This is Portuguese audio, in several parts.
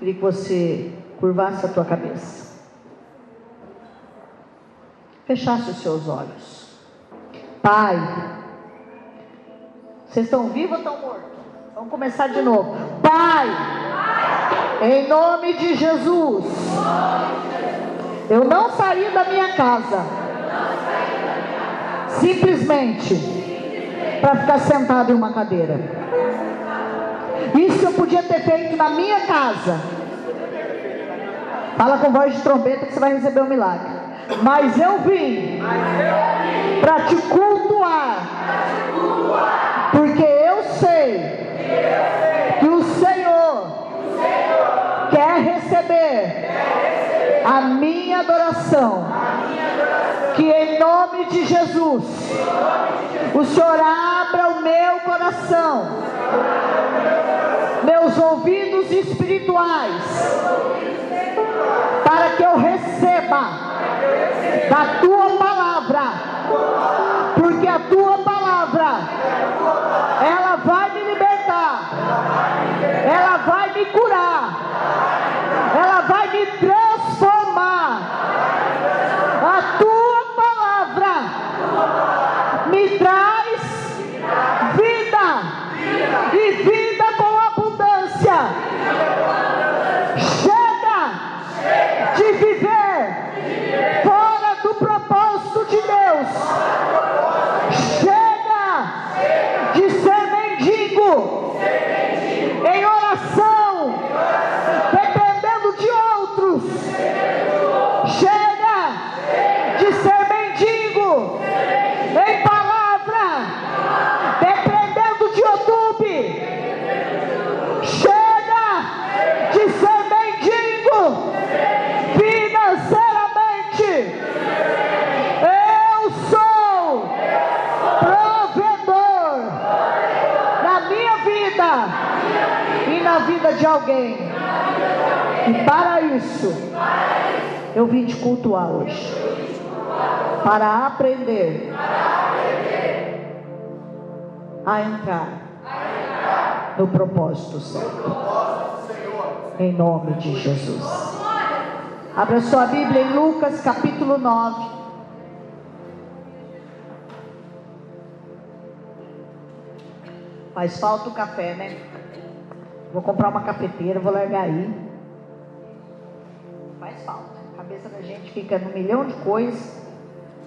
Queria que você curvasse a tua cabeça. Fechasse os seus olhos. Pai, vocês estão vivos ou estão mortos? Vamos começar de novo. Pai, em nome de Jesus, eu não saí da minha casa simplesmente para ficar sentado em uma cadeira. Eu podia ter feito na minha casa. Fala com voz de trombeta que você vai receber o um milagre. Mas eu vim para te cultuar. Porque eu sei que o Senhor quer receber a minha adoração. Que em nome de Jesus, o Senhor abra o meu coração, meus ouvidos espirituais, para que eu receba da tua palavra, porque a tua palavra, ela vai me libertar, ela vai me curar, ela vai me transformar. A tua palavra me traz vida e vida com abundância. Chega de viver fora do propósito de Deus. Chega de ser mendigo em oração, dependendo de outros. Chega de ser mendigo em palavra, dependendo de YouTube. Chega de ser mendigo financeiramente. Eu sou provedor na minha vida e na vida de alguém. E para isso, hoje. Para aprender a entrar no propósito certo. Em nome de Jesus. Abra sua Bíblia em Lucas capítulo 9. Faz falta o café, né? Vou comprar uma cafeteira, vou largar aí. Faz falta. Cabeça da gente fica num milhão de coisas.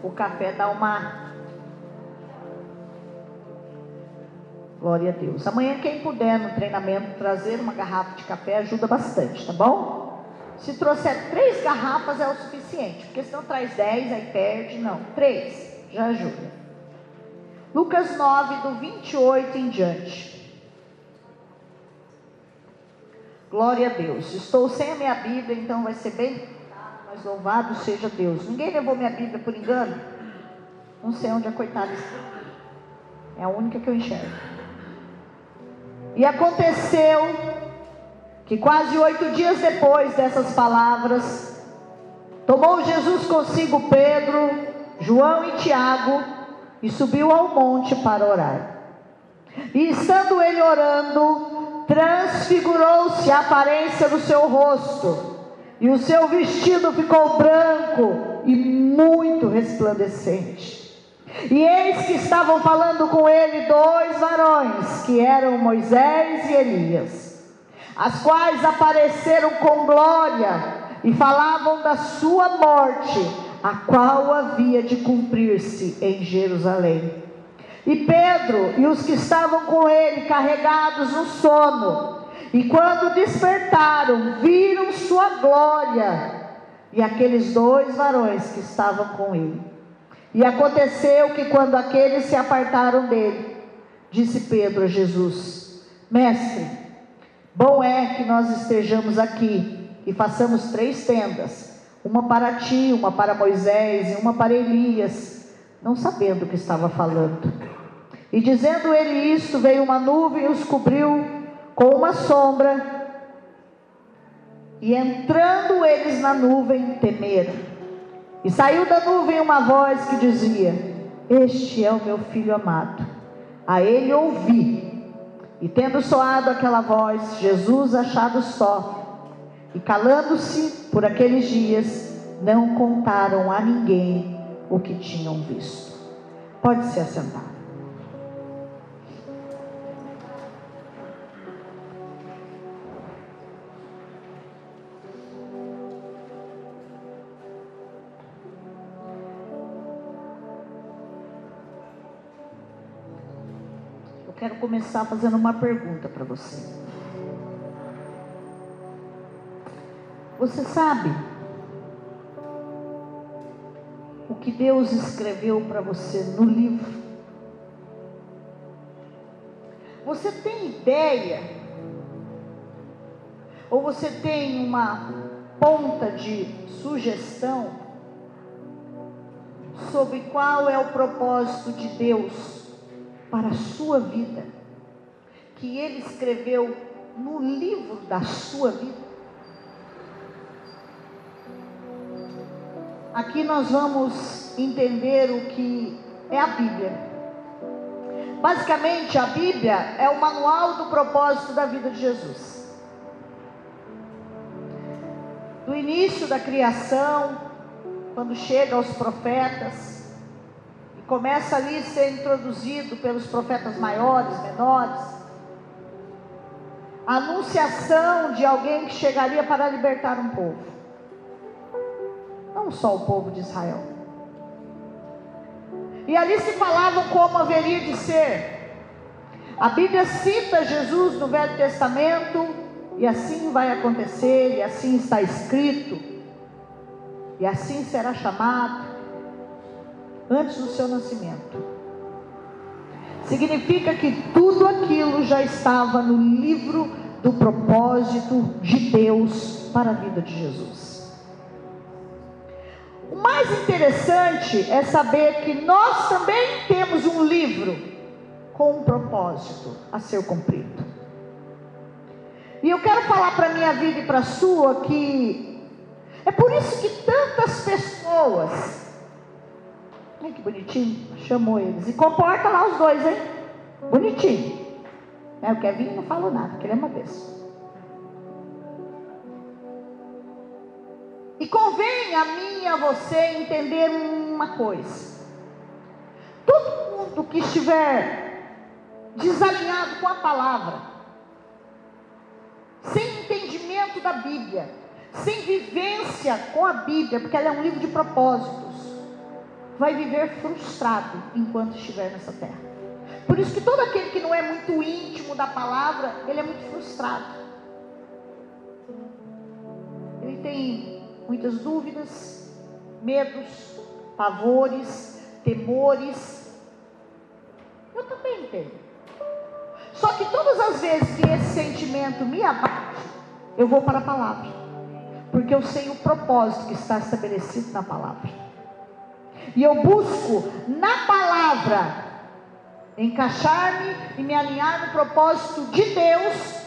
O café dá uma. Glória a Deus. Amanhã, quem puder no treinamento trazer uma garrafa de café ajuda bastante, tá bom? Se trouxer três garrafas é o suficiente, porque senão traz dez, aí perde. Não, três já ajuda. Lucas 9, do 28 em diante. Glória a Deus. Estou sem a minha Bíblia, então vai ser bem. Mas louvado seja Deus. Ninguém levou minha Bíblia por engano? Não sei onde a coitada está. É a única que eu enxergo. E aconteceu que quase oito dias depois dessas palavras, tomou Jesus consigo Pedro, João e Tiago e subiu ao monte para orar. E estando ele orando, transfigurou-se a aparência do seu rosto, e o seu vestido ficou branco e muito resplandecente. E eis que estavam falando com ele dois varões, que eram Moisés e Elias, as quais apareceram com glória e falavam da sua morte, a qual havia de cumprir-se em Jerusalém. E Pedro e os que estavam com ele, carregados no sono, e quando despertaram, viram sua glória, e aqueles dois varões que estavam com ele. E aconteceu que quando aqueles se apartaram dele, disse Pedro a Jesus: Mestre, bom é que nós estejamos aqui e façamos três tendas, uma para ti, uma para Moisés e uma para Elias, não sabendo o que estava falando. E dizendo ele isto, veio uma nuvem e os cobriu com uma sombra, e entrando eles na nuvem, temeram. E saiu da nuvem uma voz que dizia: Este é o meu filho amado. A ele ouvi. E tendo soado aquela voz, Jesus, achado só, E calando-se por aqueles dias, não contaram a ninguém o que tinham visto. Pode se assentar. Quero começar fazendo uma pergunta para você. Você sabe o que Deus escreveu para você no livro? Você tem ideia? Ou você tem uma ponta de sugestão sobre qual é o propósito de Deus para a sua vida? Que Ele escreveu no livro da sua vida? Aqui nós vamos entender o que é a Bíblia. Basicamente, a Bíblia é o manual do propósito da vida de Jesus. Do início da criação, quando chega aos profetas, começa ali a ser introduzido pelos profetas maiores, menores, a anunciação de alguém que chegaria para libertar um povo não só o povo de Israel. E ali se falavam como haveria de ser. A Bíblia cita Jesus no Velho Testamento, e assim vai acontecer, e assim está escrito, e assim será chamado, antes do seu nascimento. Significa que tudo aquilo já estava no livro do propósito de Deus para a vida de Jesus. O mais interessante é saber que nós também temos um livro com um propósito a ser cumprido. E eu quero falar para a minha vida e para a sua que é por isso que tantas pessoas, ai que bonitinho, chamou eles, e comporta lá os dois, hein? Bonitinho. É, o Kevin não falou nada, que ele é uma besta. E convém a mim e a você entender uma coisa: todo mundo que estiver desalinhado com a palavra, sem entendimento da Bíblia, sem vivência com a Bíblia, porque ela é um livro de propósitos, vai viver frustrado enquanto estiver nessa terra. Por isso que todo aquele que não é muito íntimo da palavra, ele é muito frustrado. Ele tem muitas dúvidas, medos, pavores, temores. Eu também tenho. Só que todas as vezes que esse sentimento me abate, eu vou para a palavra. Porque eu sei o propósito que está estabelecido na palavra. E eu busco na palavra encaixar-me e me alinhar no propósito de Deus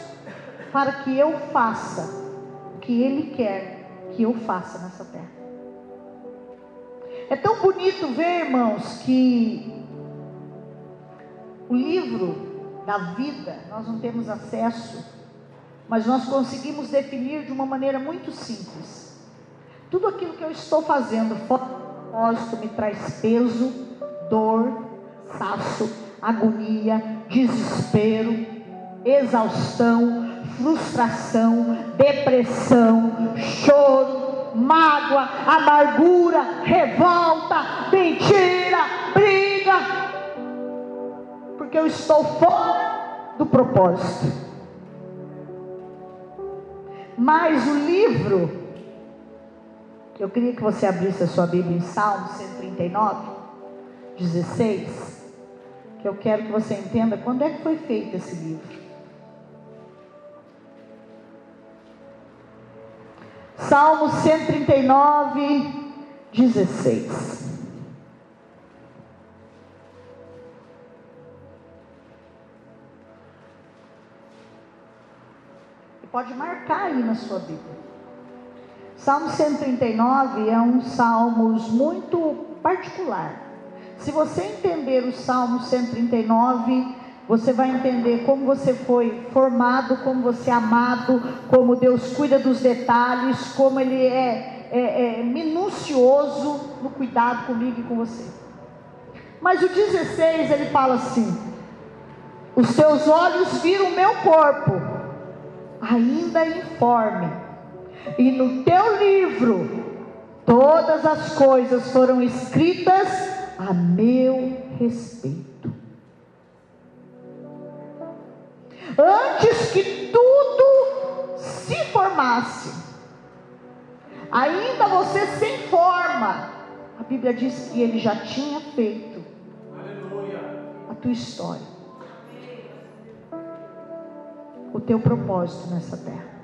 para que eu faça o que Ele quer que eu faça nessa terra. É tão bonito ver, irmãos, que o livro da vida nós não temos acesso, mas nós conseguimos definir de uma maneira muito simples. Tudo aquilo que eu estou fazendo fora propósito me traz peso, dor, cansaço, agonia, desespero, exaustão, frustração, depressão, choro, mágoa, amargura, revolta, mentira, briga, porque eu estou fora do propósito. Mas o livro, eu queria que você abrisse a sua Bíblia em Salmo 139, 16, que eu quero que você entenda quando é que foi feito esse livro. Salmo 139, 16. Pode marcar aí na sua Bíblia. Salmo 139 é um salmo muito particular. Se você entender o Salmo 139, você vai entender como você foi formado, como você é amado, como Deus cuida dos detalhes, como Ele é, é, é minucioso no cuidado comigo e com você. Mas o 16 ele fala assim: Os teus olhos viram o meu corpo, ainda informe, e no teu livro todas as coisas foram escritas a meu respeito. Antes que tudo se formasse, ainda você se informa. A Bíblia diz que ele já tinha feito Aleluia. a tua história, o teu propósito nessa terra.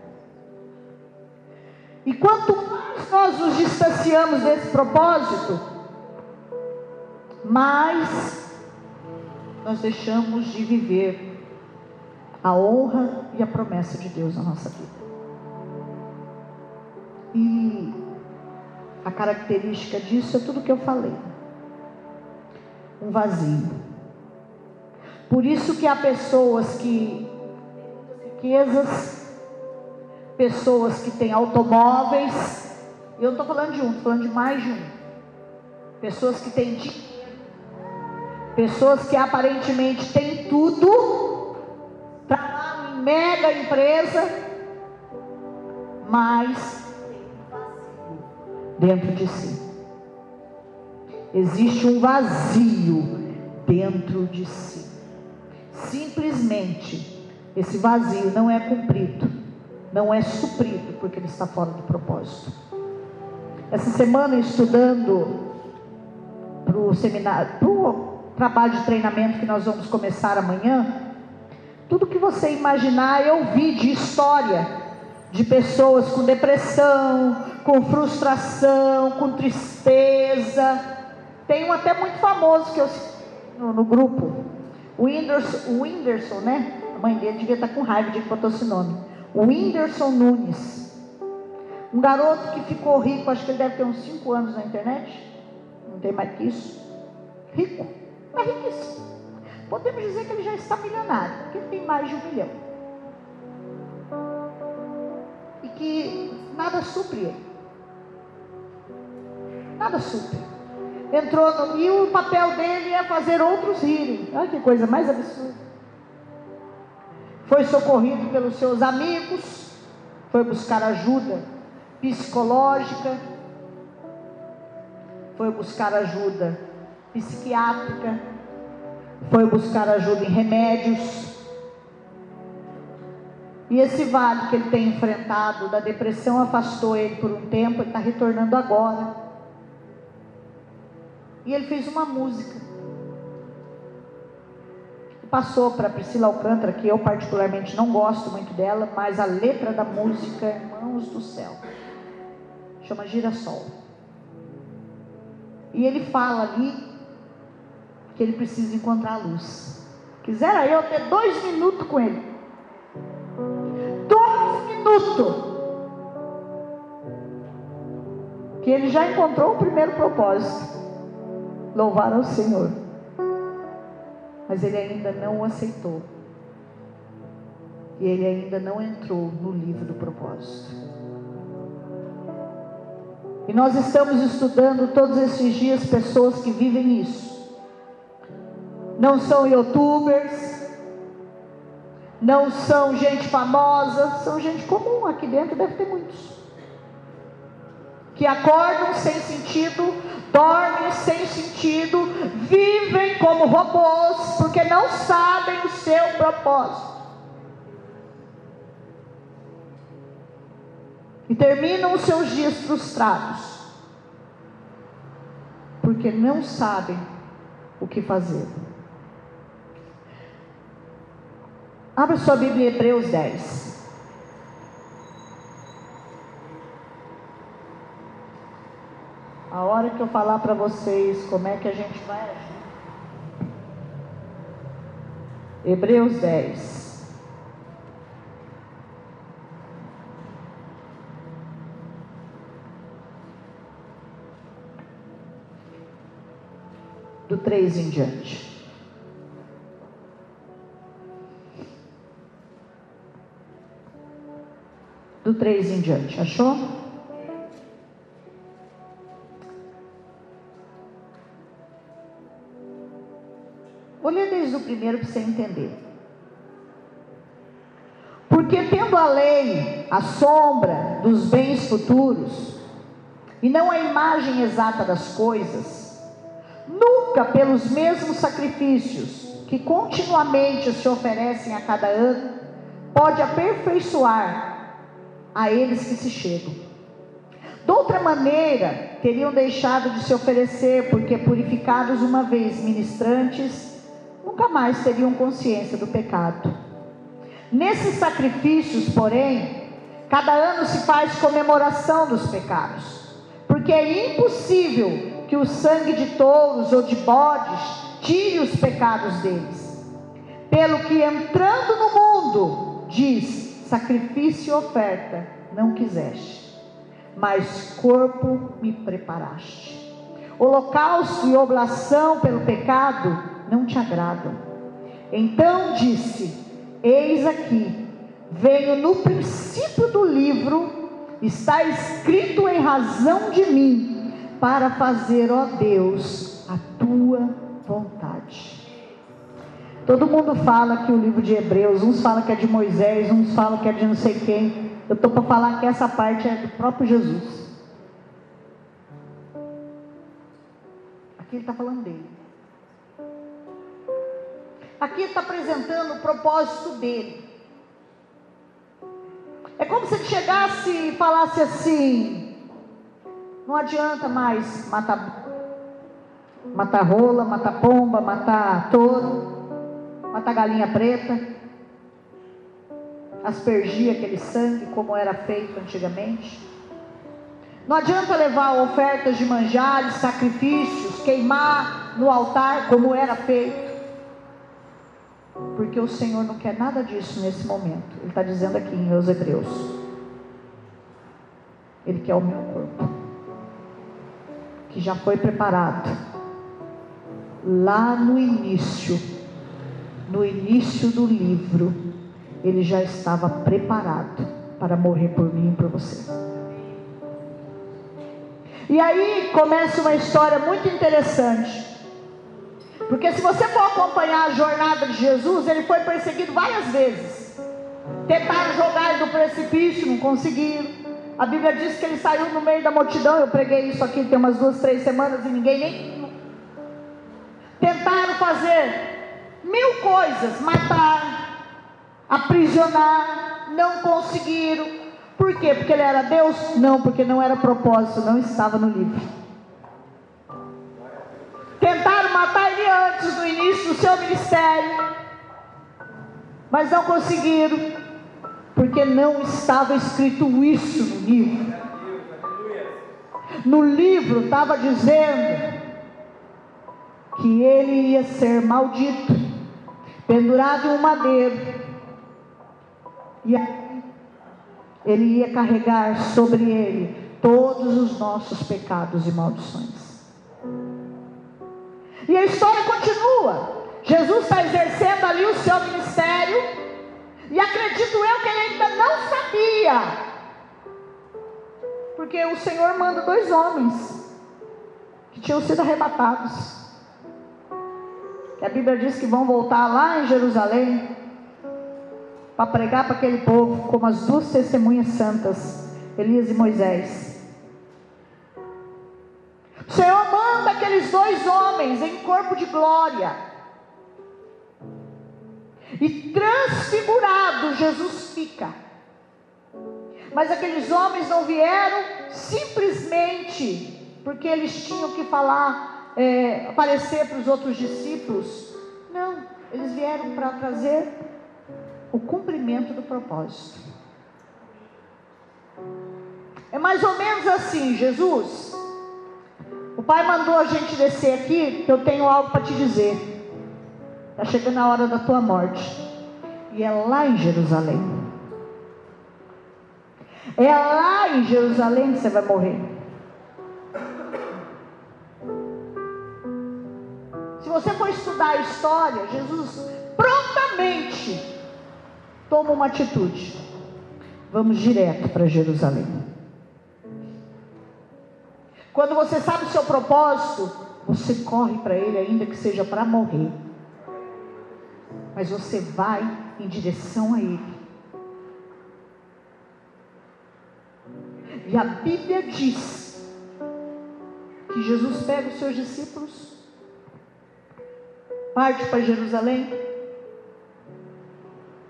E quanto mais nós nos distanciamos desse propósito, mais nós deixamos de viver a honra e a promessa de Deus na nossa vida. E a característica disso é tudo que eu falei. Um vazio. Por isso que há pessoas que riquezas pessoas que têm automóveis. Eu não estou falando de um, estou falando de mais de um. Pessoas que têm dinheiro. Pessoas que aparentemente têm tudo. Trabalham em mega empresa. Mas dentro de si. Existe um vazio dentro de si. Simplesmente, esse vazio não é cumprido não é suprido porque ele está fora do propósito. Essa semana estudando para o seminário, para o trabalho de treinamento que nós vamos começar amanhã, tudo que você imaginar eu vi de história de pessoas com depressão, com frustração, com tristeza. Tem um até muito famoso que eu no, no grupo, o Whindersson, o Whindersson, né? A mãe dele devia estar com raiva de que botou esse nome o Whindersson Nunes. Um garoto que ficou rico, acho que ele deve ter uns 5 anos na internet. Não tem mais que isso. Rico. É riquíssimo. Podemos dizer que ele já está milionário, porque ele tem mais de um milhão. E que nada supre ele. Nada supre. Entrou no. E o papel dele é fazer outros rirem. Olha que coisa mais absurda foi socorrido pelos seus amigos, foi buscar ajuda psicológica, foi buscar ajuda psiquiátrica, foi buscar ajuda em remédios. E esse vale que ele tem enfrentado da depressão afastou ele por um tempo, ele está retornando agora. E ele fez uma música passou para Priscila Alcântara, que eu particularmente não gosto muito dela, mas a letra da música, Irmãos do Céu, chama Girassol. E ele fala ali que ele precisa encontrar a luz. Quisera eu ter dois minutos com ele. Dois minutos. Que ele já encontrou o primeiro propósito. Louvar ao Senhor mas ele ainda não o aceitou. E ele ainda não entrou no livro do propósito. E nós estamos estudando todos esses dias pessoas que vivem isso. Não são youtubers, não são gente famosa, são gente comum. Aqui dentro deve ter muitos. Que acordam sem sentido, dormem sem sentido, vivem como robôs, porque não sabem o seu propósito. E terminam os seus dias frustrados, porque não sabem o que fazer. Abra sua Bíblia em Hebreus 10. A hora que eu falar para vocês como é que a gente vai agir. Hebreus 10. do 3 em diante. Do 3 em diante, achou? Ler desde o primeiro para você entender. Porque tendo a lei a sombra dos bens futuros, e não a imagem exata das coisas, nunca pelos mesmos sacrifícios que continuamente se oferecem a cada ano, pode aperfeiçoar a eles que se chegam. De outra maneira, teriam deixado de se oferecer, porque purificados uma vez ministrantes, nunca mais teriam consciência do pecado. Nesses sacrifícios, porém, cada ano se faz comemoração dos pecados, porque é impossível que o sangue de touros ou de bodes tire os pecados deles. Pelo que entrando no mundo, diz: sacrifício e oferta não quiseste, mas corpo me preparaste. Holocausto e oblação pelo pecado não te agradam. Então disse: Eis aqui, venho no princípio do livro, está escrito em razão de mim, para fazer, ó Deus, a tua vontade. Todo mundo fala que o livro de Hebreus, uns falam que é de Moisés, uns falam que é de não sei quem. Eu estou para falar que essa parte é do próprio Jesus. Aqui ele está falando dele. Aqui está apresentando o propósito dele. É como se ele chegasse e falasse assim: não adianta mais matar, matar rola, matar pomba, matar touro, matar galinha preta, aspergir aquele sangue como era feito antigamente. Não adianta levar ofertas de manjares, sacrifícios, queimar no altar como era feito porque o Senhor não quer nada disso nesse momento. Ele está dizendo aqui em meus Hebreus: Ele quer o meu corpo, que já foi preparado lá no início, no início do livro, ele já estava preparado para morrer por mim e por você. E aí começa uma história muito interessante. Porque se você for acompanhar a jornada de Jesus, ele foi perseguido várias vezes. Tentaram jogar ele do precipício, não conseguiram. A Bíblia diz que ele saiu no meio da multidão. Eu preguei isso aqui tem umas duas, três semanas e ninguém nem. Tentaram fazer mil coisas, matar, aprisionar, não conseguiram. Por quê? Porque ele era Deus? Não, porque não era propósito, não estava no livro. Antes, no início do seu ministério, mas não conseguiram, porque não estava escrito isso no livro. No livro estava dizendo que ele ia ser maldito, pendurado em um madeiro, e ele ia carregar sobre ele todos os nossos pecados e maldições. E a história continua. Jesus está exercendo ali o seu ministério. E acredito eu que ele ainda não sabia. Porque o Senhor manda dois homens que tinham sido arrebatados. Que a Bíblia diz que vão voltar lá em Jerusalém para pregar para aquele povo como as duas testemunhas santas, Elias e Moisés. O Senhor manda aqueles dois homens em corpo de glória. E transfigurado Jesus fica. Mas aqueles homens não vieram simplesmente porque eles tinham que falar, é, aparecer para os outros discípulos. Não, eles vieram para trazer o cumprimento do propósito. É mais ou menos assim, Jesus. O Pai mandou a gente descer aqui, eu tenho algo para te dizer. Está chegando a hora da tua morte. E é lá em Jerusalém. É lá em Jerusalém que você vai morrer. Se você for estudar a história, Jesus prontamente toma uma atitude. vamos direto para Jerusalém. Quando você sabe o seu propósito, você corre para ele, ainda que seja para morrer. Mas você vai em direção a ele. E a Bíblia diz que Jesus pega os seus discípulos, parte para Jerusalém,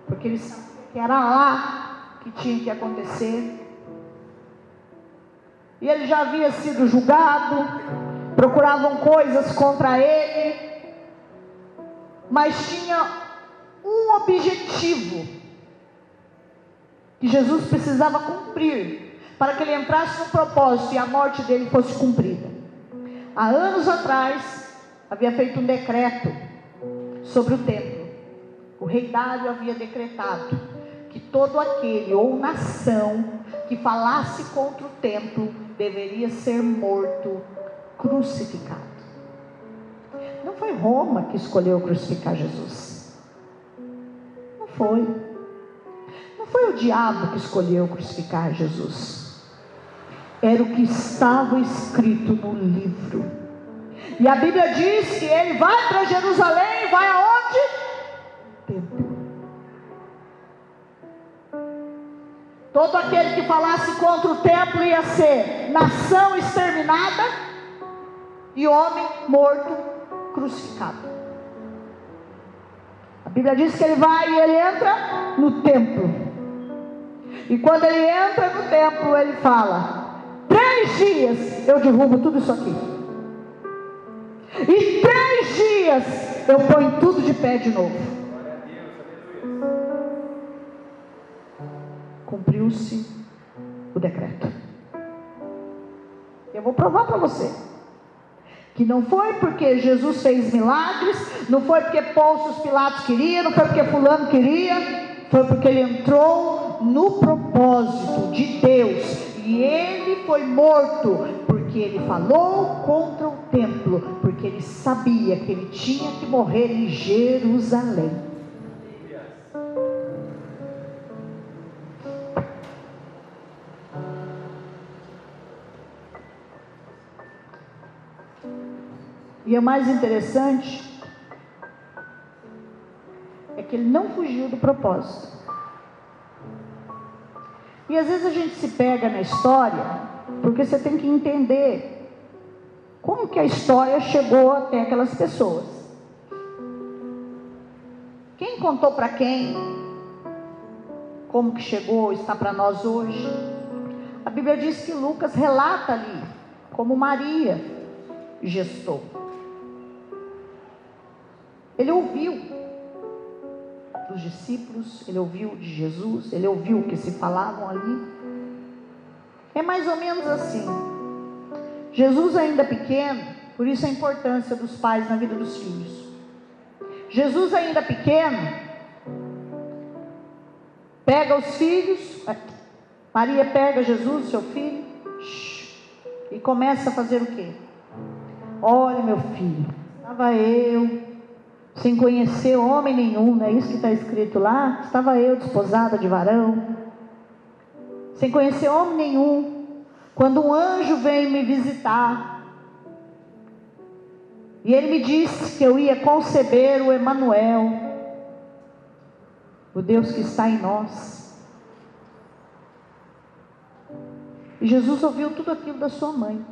porque ele sabia que era lá que tinha que acontecer. E ele já havia sido julgado, procuravam coisas contra ele, mas tinha um objetivo que Jesus precisava cumprir para que ele entrasse no propósito e a morte dele fosse cumprida. Há anos atrás, havia feito um decreto sobre o templo. O rei Dário havia decretado que todo aquele ou nação que falasse contra o templo deveria ser morto, crucificado. Não foi Roma que escolheu crucificar Jesus. Não foi. Não foi o diabo que escolheu crucificar Jesus. Era o que estava escrito no livro. E a Bíblia diz que ele vai para Jerusalém, vai aonde? Todo aquele que falasse contra o templo ia ser nação exterminada e homem morto, crucificado. A Bíblia diz que ele vai e ele entra no templo. E quando ele entra no templo, ele fala: Três dias eu derrubo tudo isso aqui. E três dias eu ponho tudo de pé de novo. Cumpriu-se o decreto. Eu vou provar para você. Que não foi porque Jesus fez milagres, não foi porque Pôncio Pilatos queria, não foi porque Fulano queria, foi porque ele entrou no propósito de Deus. E ele foi morto porque ele falou contra o templo, porque ele sabia que ele tinha que morrer em Jerusalém. E o mais interessante é que ele não fugiu do propósito. E às vezes a gente se pega na história, porque você tem que entender como que a história chegou até aquelas pessoas. Quem contou para quem? Como que chegou, está para nós hoje? A Bíblia diz que Lucas relata ali como Maria gestou. Ele ouviu dos discípulos, ele ouviu de Jesus, ele ouviu o que se falavam ali. É mais ou menos assim. Jesus ainda pequeno, por isso a importância dos pais na vida dos filhos. Jesus ainda pequeno, pega os filhos, Maria pega Jesus, seu filho, e começa a fazer o quê? Olha, meu filho, estava eu, sem conhecer homem nenhum, não é isso que está escrito lá? Estava eu desposada de varão, sem conhecer homem nenhum, quando um anjo veio me visitar, e ele me disse que eu ia conceber o Emanuel, o Deus que está em nós. E Jesus ouviu tudo aquilo da sua mãe.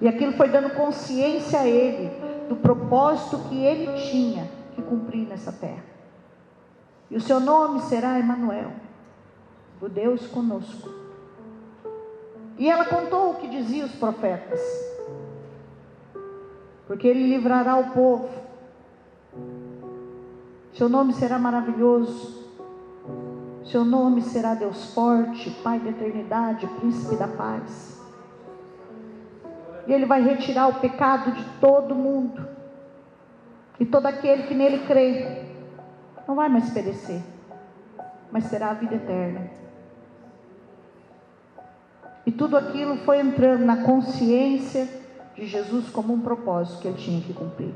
E aquilo foi dando consciência a ele do propósito que ele tinha que cumprir nessa terra. E o seu nome será Emanuel, o Deus conosco. E ela contou o que diziam os profetas. Porque ele livrará o povo. Seu nome será maravilhoso. Seu nome será Deus forte, Pai da eternidade, príncipe da paz e Ele vai retirar o pecado de todo mundo. E todo aquele que nele crê não vai mais perecer, mas será a vida eterna. E tudo aquilo foi entrando na consciência de Jesus como um propósito que ele tinha que cumprir.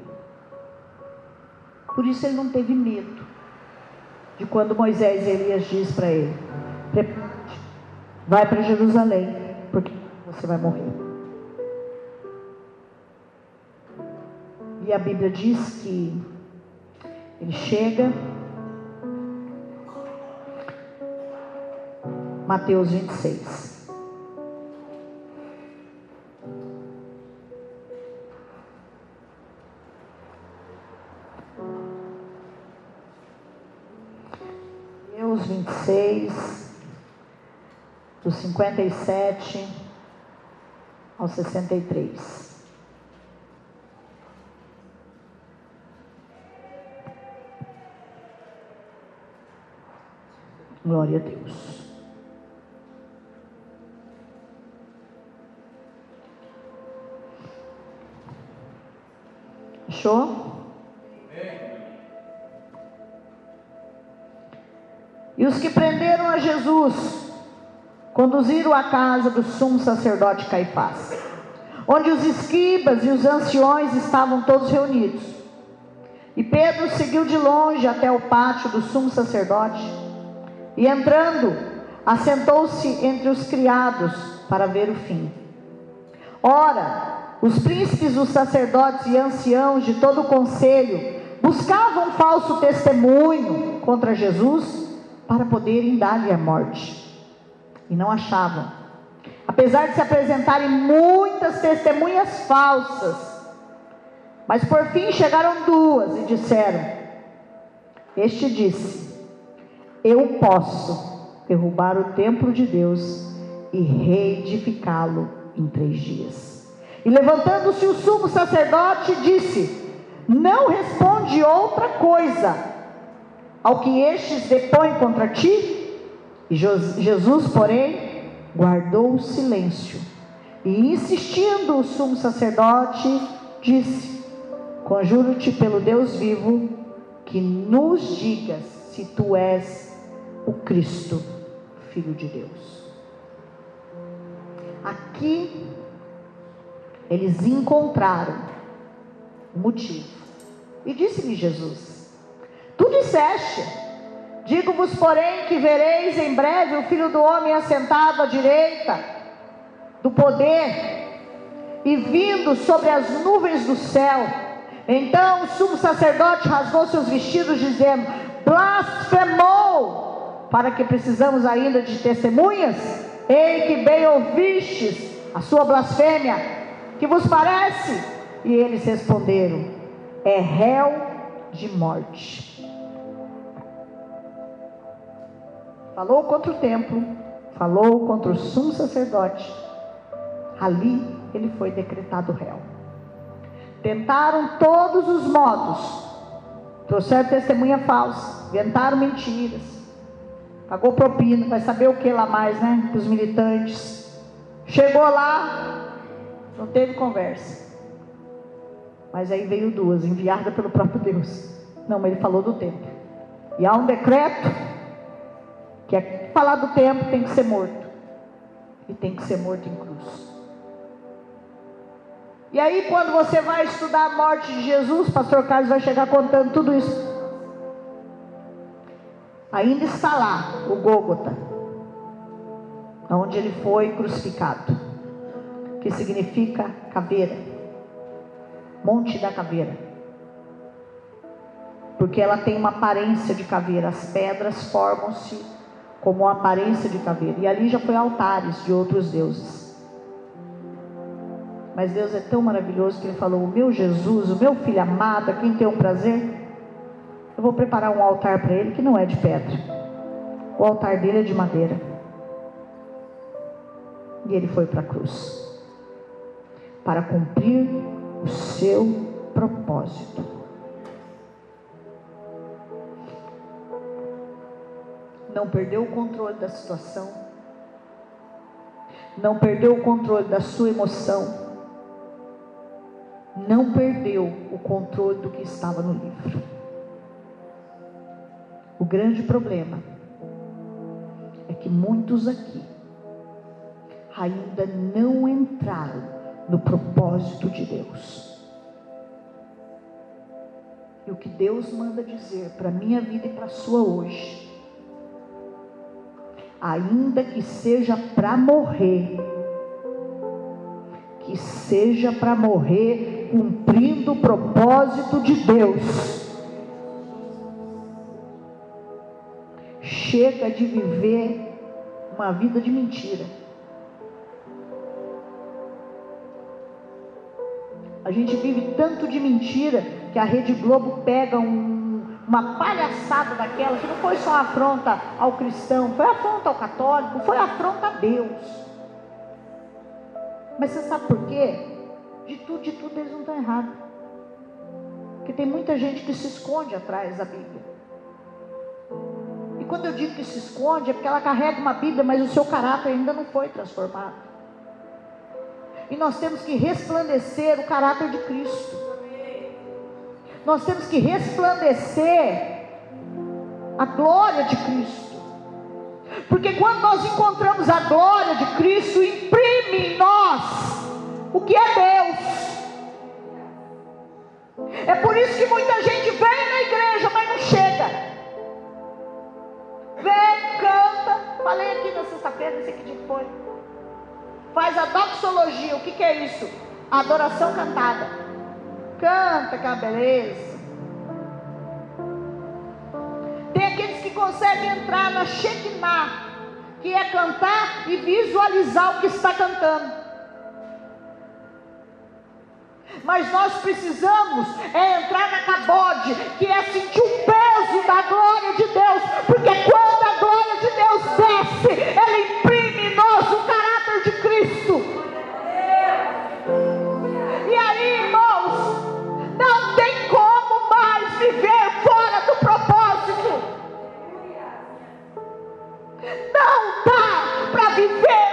Por isso ele não teve medo. de quando Moisés e Elias diz para ele: vai para Jerusalém, porque você vai morrer. E a Bíblia diz que ele chega, Mateus 26. Mateus 26, do 57 ao 63. Glória a Deus. Achou? E os que prenderam a Jesus conduziram à casa do sumo sacerdote Caifás, onde os escribas e os anciões estavam todos reunidos. E Pedro seguiu de longe até o pátio do sumo sacerdote e, entrando, assentou-se entre os criados para ver o fim. Ora, os príncipes, os sacerdotes e anciãos de todo o conselho buscavam falso testemunho contra Jesus para poderem dar-lhe a morte. E não achavam. Apesar de se apresentarem muitas testemunhas falsas, mas por fim chegaram duas e disseram: Este disse: Eu posso derrubar o templo de Deus e reedificá-lo em três dias. E levantando-se o sumo sacerdote, disse: Não responde outra coisa ao que estes depõem contra ti? E Jesus, porém, guardou o silêncio. E insistindo o sumo sacerdote, disse: Conjuro-te pelo Deus vivo, que nos digas se tu és o Cristo, Filho de Deus. Aqui eles encontraram o motivo. E disse-lhe Jesus: Tu disseste, digo-vos, porém, que vereis em breve o filho do homem assentado à direita do poder e vindo sobre as nuvens do céu. Então o sumo sacerdote rasgou seus vestidos, dizendo: Blasfemou! Para que precisamos ainda de testemunhas? Ei, que bem ouvistes a sua blasfêmia que vos parece? E eles responderam: É réu de morte. Falou contra o templo, falou contra o sumo sacerdote. Ali ele foi decretado réu. Tentaram todos os modos, trouxeram testemunha falsa, inventaram mentiras, pagou propina, vai saber o que lá mais, né? Para os militantes. Chegou lá, não teve conversa. Mas aí veio duas, enviadas pelo próprio Deus. Não, mas ele falou do tempo. E há um decreto que é falar do tempo tem que ser morto. E tem que ser morto em cruz. E aí, quando você vai estudar a morte de Jesus, pastor Carlos vai chegar contando tudo isso. Ainda está lá o Gólgota, onde ele foi crucificado que significa caveira, Monte da Caveira, porque ela tem uma aparência de caveira, as pedras formam-se como uma aparência de caveira, e ali já foi altares de outros deuses. Mas Deus é tão maravilhoso que Ele falou: O meu Jesus, o meu filho amado, a quem tem um prazer, eu vou preparar um altar para ele que não é de pedra, o altar dele é de madeira. E ele foi para a cruz para cumprir o seu propósito. Não perdeu o controle da situação, não perdeu o controle da sua emoção, não perdeu o controle do que estava no livro. O grande problema é que muitos aqui ainda não entraram no propósito de Deus. E o que Deus manda dizer para a minha vida e para a sua hoje, ainda que seja para morrer, que seja para morrer cumprindo o propósito de Deus. Chega de viver uma vida de mentira. A gente vive tanto de mentira que a Rede Globo pega um, uma palhaçada daquela que não foi só afronta ao cristão, foi afronta ao católico, foi afronta a Deus. Mas você sabe por quê? De tudo, de tudo eles não estão errados. Porque tem muita gente que se esconde atrás da Bíblia. Quando eu digo que se esconde, é porque ela carrega uma Bíblia, mas o seu caráter ainda não foi transformado. E nós temos que resplandecer o caráter de Cristo. Nós temos que resplandecer a glória de Cristo. Porque quando nós encontramos a glória de Cristo, imprime em nós o que é Deus. É por isso que muita gente vem na igreja, mas não chega. Vem, canta. Falei aqui na sexta-feira, não sei que dia foi. Faz a doxologia. O que, que é isso? adoração cantada. Canta, aquela beleza. que consegue entrar na Shekinah, que é cantar e visualizar o que está cantando. Mas nós precisamos é entrar na cabode, que é sentir o peso da glória de Deus, porque quando a glória de Deus desce, ela imprime em nós o caráter de Cristo. E aí, irmãos, não tem como mais viver fora do propósito. Não dá para viver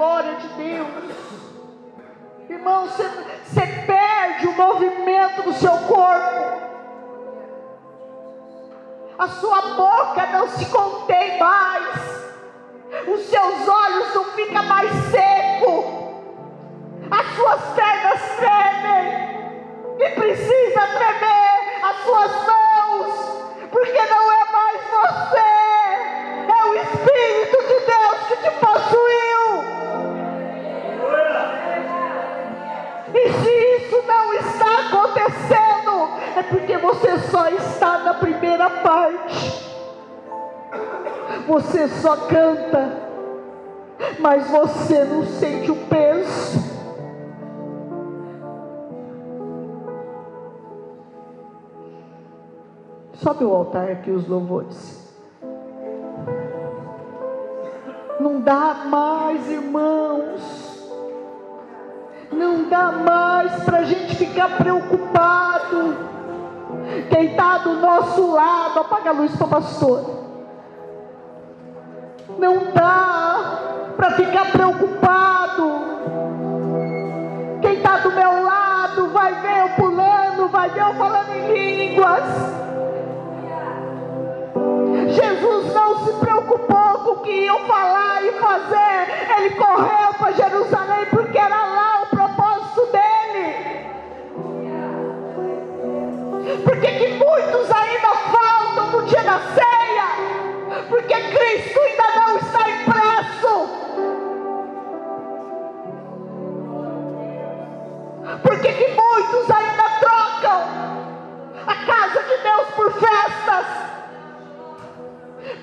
glória de Deus, irmão, você, perde o movimento do seu corpo. A sua boca não se contém mais. Os seus olhos não ficam mais secos, as suas pernas tremem, e precisa tremer as suas mãos, porque não é mais você, é o Espírito de Deus que te possuiu. E se isso não está acontecendo, é porque você só está na primeira parte. Você só canta, mas você não sente o peso. Sobe o altar aqui os louvores. Não dá mais, irmãos. Dá mais para a gente ficar preocupado. Quem está do nosso lado, apaga a luz para pastor. Não dá para ficar preocupado. Quem está do meu lado vai ver eu pulando, vai ver eu falando em línguas. Jesus não se preocupou com o que iam falar e fazer. Ele correu para Jerusalém porque era lá ceia porque Cristo ainda não está impresso. Porque que muitos ainda trocam a casa de Deus por festas.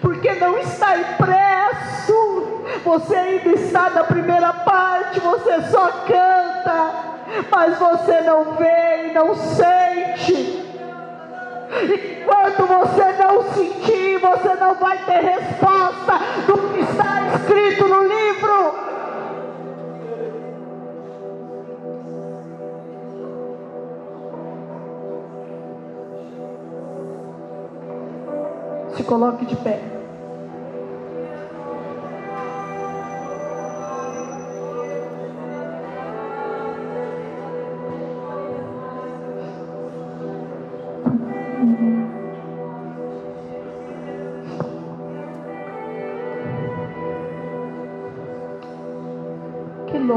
Porque não está impresso. Você ainda está na primeira parte, você só canta, mas você não vê e não sente. Enquanto você não sentir, você não vai ter resposta do que está escrito no livro. Se coloque de pé.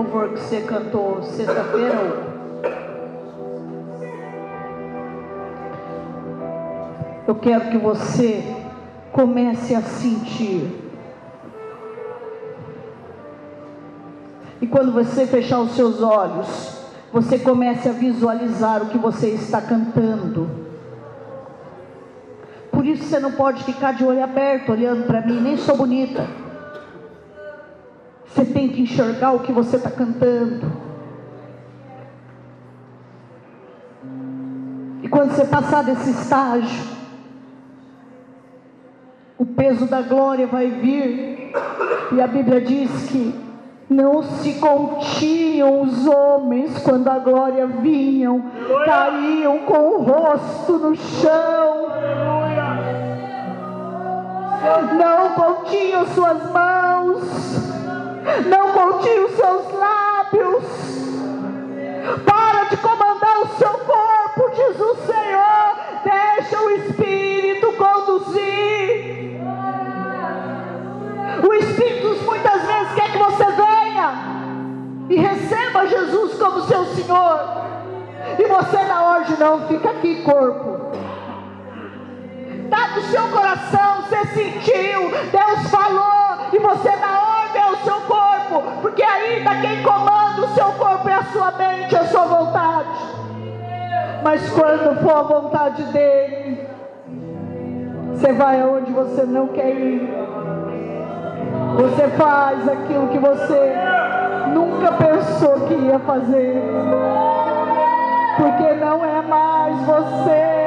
Louvor que você cantou sexta-feira. Eu quero que você comece a sentir. E quando você fechar os seus olhos, você comece a visualizar o que você está cantando. Por isso você não pode ficar de olho aberto olhando para mim, nem sou bonita. Tem que enxergar o que você está cantando. E quando você passar desse estágio, o peso da glória vai vir. E a Bíblia diz que não se continham os homens quando a glória vinham, caíam com o rosto no chão. Não continham suas mãos, não continham seus lábios. Para de comandar o seu corpo, o Senhor. Deixa o Espírito conduzir. O Espírito muitas vezes quer que você venha e receba Jesus como seu Senhor. E você na hora de não fica aqui, corpo. Está do seu coração, você sentiu, Deus falou, e você na ordem é o seu corpo, porque ainda quem comanda o seu corpo é a sua mente, a sua vontade. Mas quando for a vontade dele, você vai aonde você não quer ir. Você faz aquilo que você nunca pensou que ia fazer. Porque não é mais você.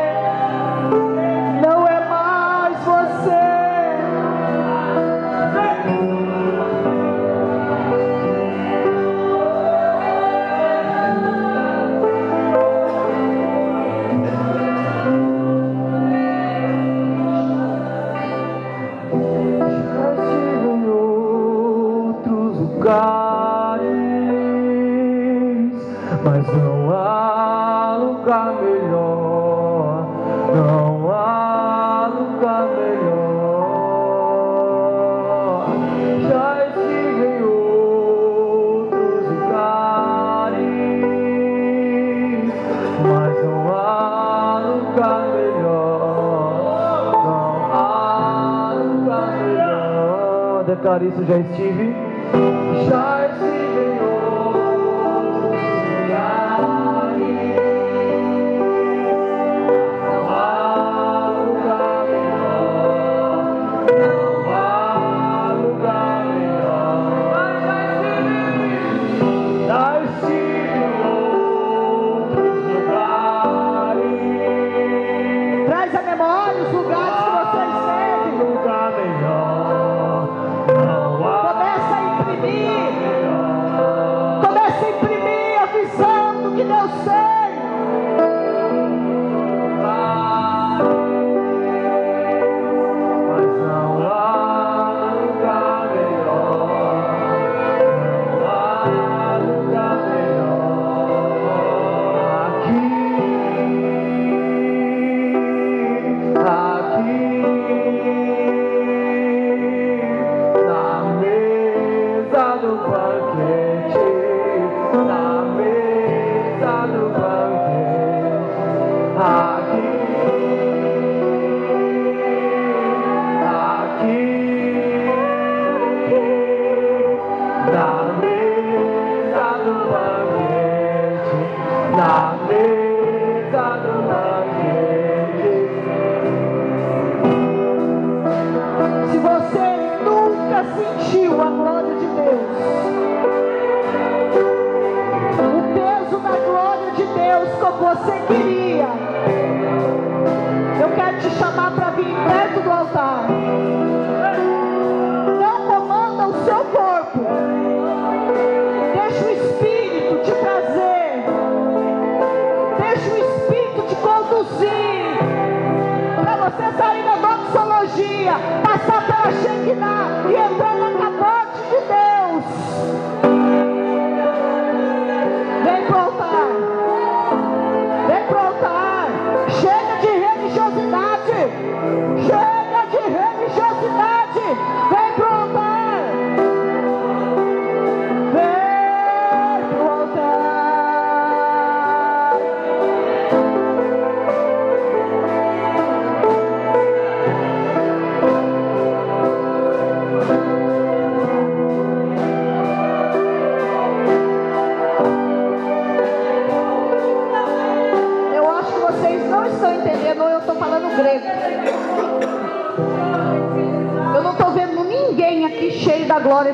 Isso já estive. Já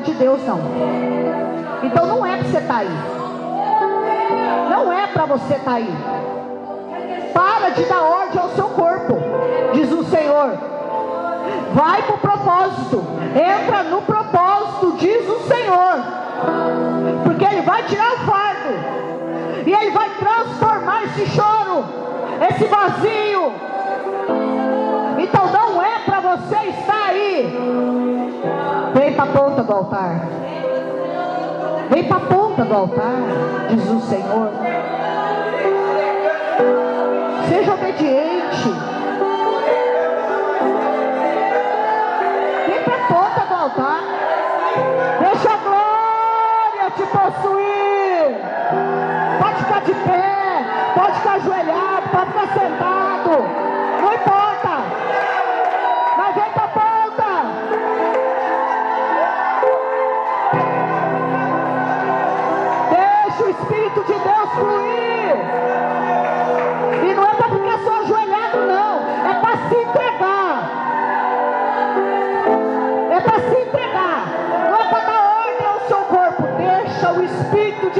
glória de Deus, não. Então não é para você estar aí. Não é para você estar aí. Para de dar ordem ao seu corpo, diz o Senhor. Vai para o propósito. Entra no propósito, diz o Senhor. Porque Ele vai tirar o fardo. E Ele vai transformar esse choro, esse vazio. Do altar. Vem para a ponta do altar, diz o Senhor. Seja obediente. Vem para a ponta do altar. Deixa a glória te possuir. Pode ficar de pé, Deixa o Espírito de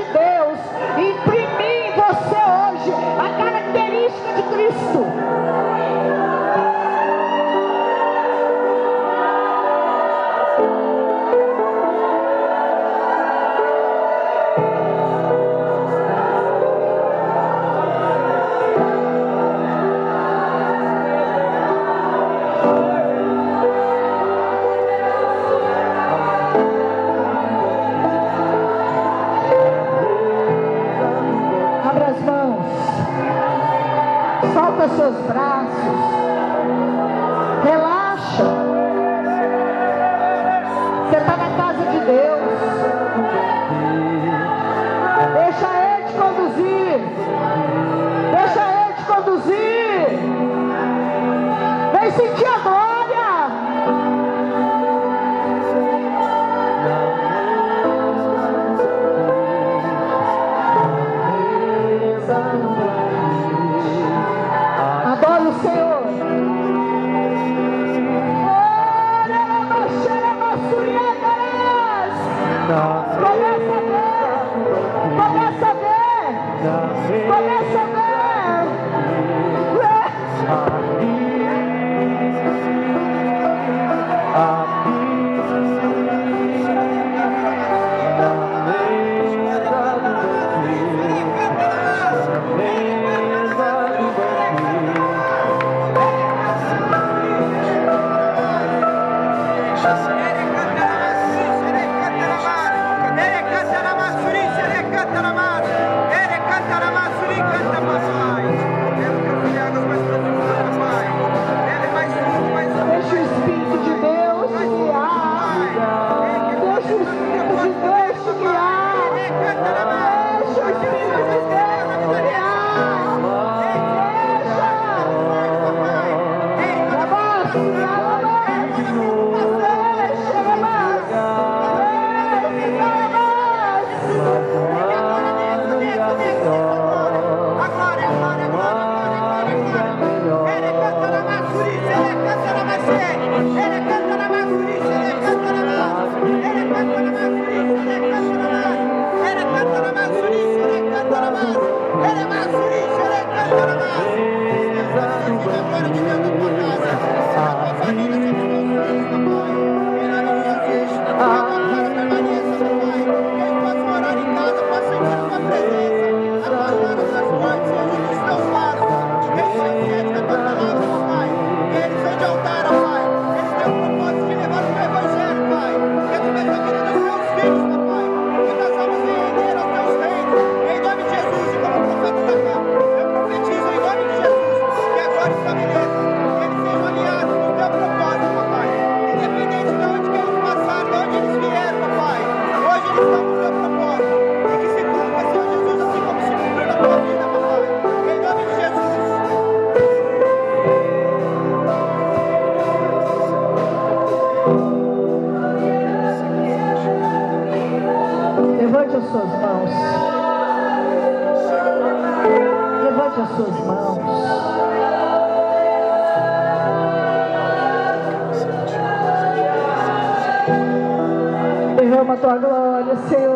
Levante as suas mãos. Levante as suas mãos. tua glória, Senhor.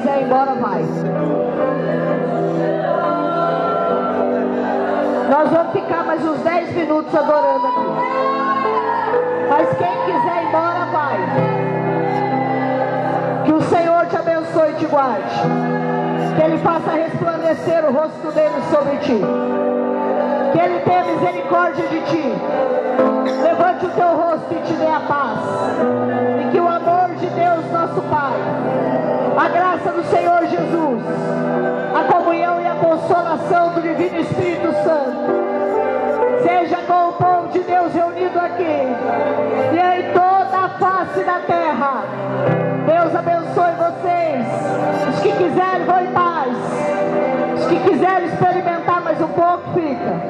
Quiser ir embora, vai. Nós vamos ficar mais uns 10 minutos adorando aqui. Mas quem quiser ir embora, vai. Que o Senhor te abençoe e te guarde. Que Ele faça resplandecer o rosto dele sobre ti. Que Ele tenha misericórdia de ti. Levante o teu rosto e te dê a paz. E que o amor de Deus, nosso Pai, a graça do Senhor Jesus, a comunhão e a consolação do Divino Espírito Santo, seja com o povo de Deus reunido aqui e em toda a face da terra. Deus abençoe vocês. Os que quiserem, vão em paz. Os que quiserem experimentar mais um pouco, fica.